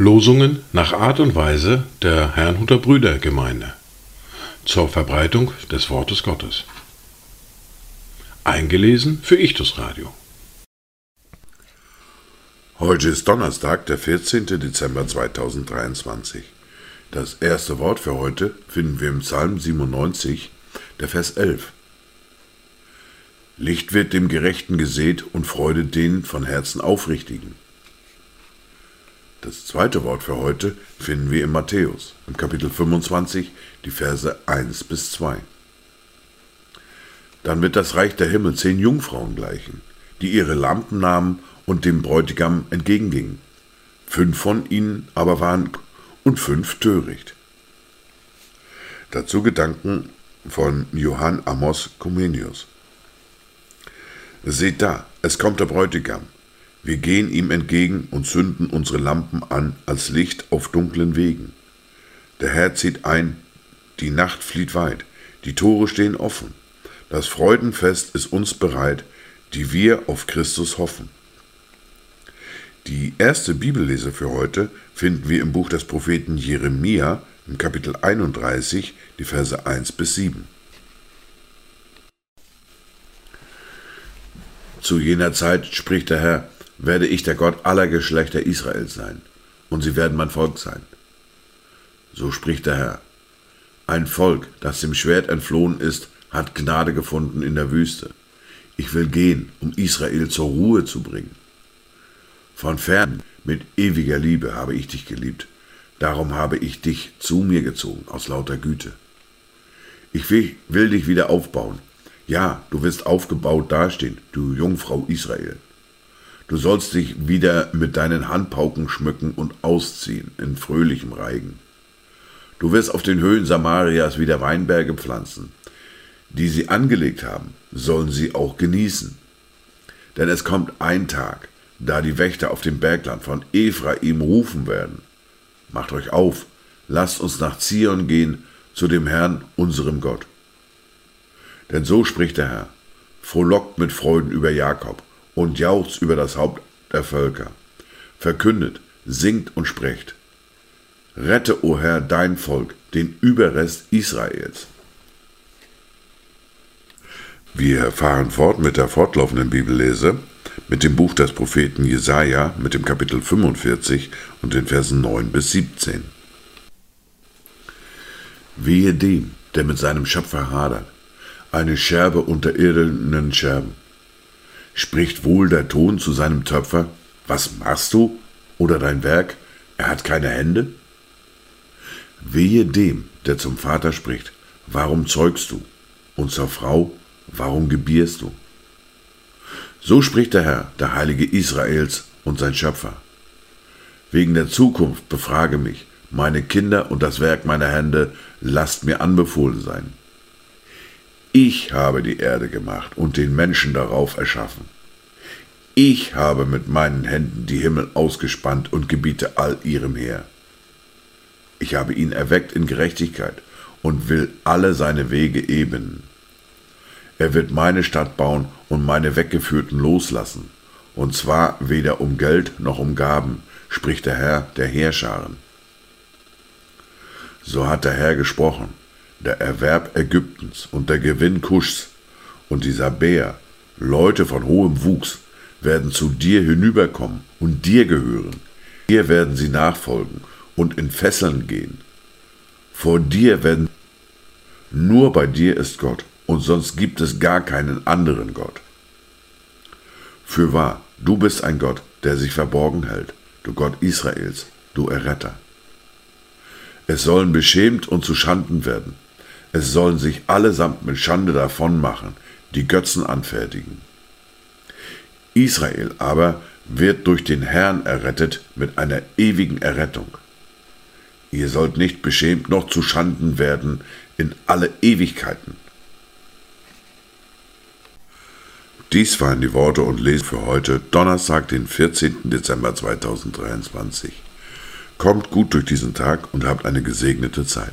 Losungen nach Art und Weise der Herrnhuter Brüdergemeinde zur Verbreitung des Wortes Gottes. Eingelesen für Ichtus Radio. Heute ist Donnerstag, der 14. Dezember 2023. Das erste Wort für heute finden wir im Psalm 97, der Vers 11. Licht wird dem Gerechten gesät und Freude denen von Herzen Aufrichtigen. Das zweite Wort für heute finden wir in Matthäus, im Kapitel 25, die Verse 1 bis 2. Dann wird das Reich der Himmel zehn Jungfrauen gleichen, die ihre Lampen nahmen und dem Bräutigam entgegengingen. Fünf von ihnen aber waren und fünf töricht. Dazu Gedanken von Johann Amos Comenius. Seht da, es kommt der Bräutigam, wir gehen ihm entgegen und zünden unsere Lampen an als Licht auf dunklen Wegen. Der Herr zieht ein, die Nacht flieht weit, die Tore stehen offen. Das Freudenfest ist uns bereit, die wir auf Christus hoffen. Die erste Bibellese für heute finden wir im Buch des Propheten Jeremia im Kapitel 31, die Verse 1 bis 7. Zu jener Zeit spricht der Herr, werde ich der Gott aller Geschlechter Israels sein, und sie werden mein Volk sein. So spricht der Herr. Ein Volk, das dem Schwert entflohen ist, hat Gnade gefunden in der Wüste. Ich will gehen, um Israel zur Ruhe zu bringen. Von fern, mit ewiger Liebe habe ich dich geliebt. Darum habe ich dich zu mir gezogen, aus lauter Güte. Ich will, will dich wieder aufbauen. Ja, du wirst aufgebaut dastehen, du Jungfrau Israel. Du sollst dich wieder mit deinen Handpauken schmücken und ausziehen in fröhlichem Reigen. Du wirst auf den Höhen Samarias wieder Weinberge pflanzen. Die sie angelegt haben, sollen sie auch genießen. Denn es kommt ein Tag, da die Wächter auf dem Bergland von Ephraim rufen werden. Macht euch auf, lasst uns nach Zion gehen, zu dem Herrn, unserem Gott. Denn so spricht der Herr, frohlockt mit Freuden über Jakob und jauchzt über das Haupt der Völker. Verkündet, singt und sprecht. Rette, o Herr, dein Volk, den Überrest Israels. Wir fahren fort mit der fortlaufenden Bibellese, mit dem Buch des Propheten Jesaja, mit dem Kapitel 45 und den Versen 9 bis 17. Wehe dem, der mit seinem Schöpfer hadert, eine Scherbe unter irdenen Scherben Spricht wohl der Ton zu seinem Töpfer, was machst du? Oder dein Werk, er hat keine Hände? Wehe dem, der zum Vater spricht, warum zeugst du? Und zur Frau, warum gebierst du? So spricht der Herr, der Heilige Israels und sein Schöpfer. Wegen der Zukunft befrage mich, meine Kinder und das Werk meiner Hände, lasst mir anbefohlen sein. Ich habe die Erde gemacht und den Menschen darauf erschaffen. Ich habe mit meinen Händen die Himmel ausgespannt und gebiete all ihrem Heer. Ich habe ihn erweckt in Gerechtigkeit und will alle seine Wege ebnen. Er wird meine Stadt bauen und meine Weggeführten loslassen, und zwar weder um Geld noch um Gaben, spricht der Herr der Heerscharen. So hat der Herr gesprochen der Erwerb Ägyptens und der Gewinn Kuschs und dieser Bär, Leute von hohem Wuchs, werden zu dir hinüberkommen und dir gehören. Dir werden sie nachfolgen und in Fesseln gehen. Vor dir werden nur bei dir ist Gott und sonst gibt es gar keinen anderen Gott. Fürwahr, du bist ein Gott, der sich verborgen hält, du Gott Israels, du Erretter. Es sollen beschämt und zu Schanden werden, es sollen sich allesamt mit Schande davon machen, die Götzen anfertigen. Israel aber wird durch den Herrn errettet mit einer ewigen Errettung. Ihr sollt nicht beschämt noch zu Schanden werden in alle Ewigkeiten. Dies waren die Worte und Lesen für heute, Donnerstag, den 14. Dezember 2023. Kommt gut durch diesen Tag und habt eine gesegnete Zeit.